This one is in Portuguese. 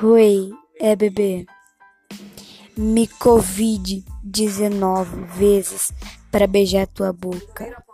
Rui é bebê. Me covid dezenove vezes para beijar tua boca.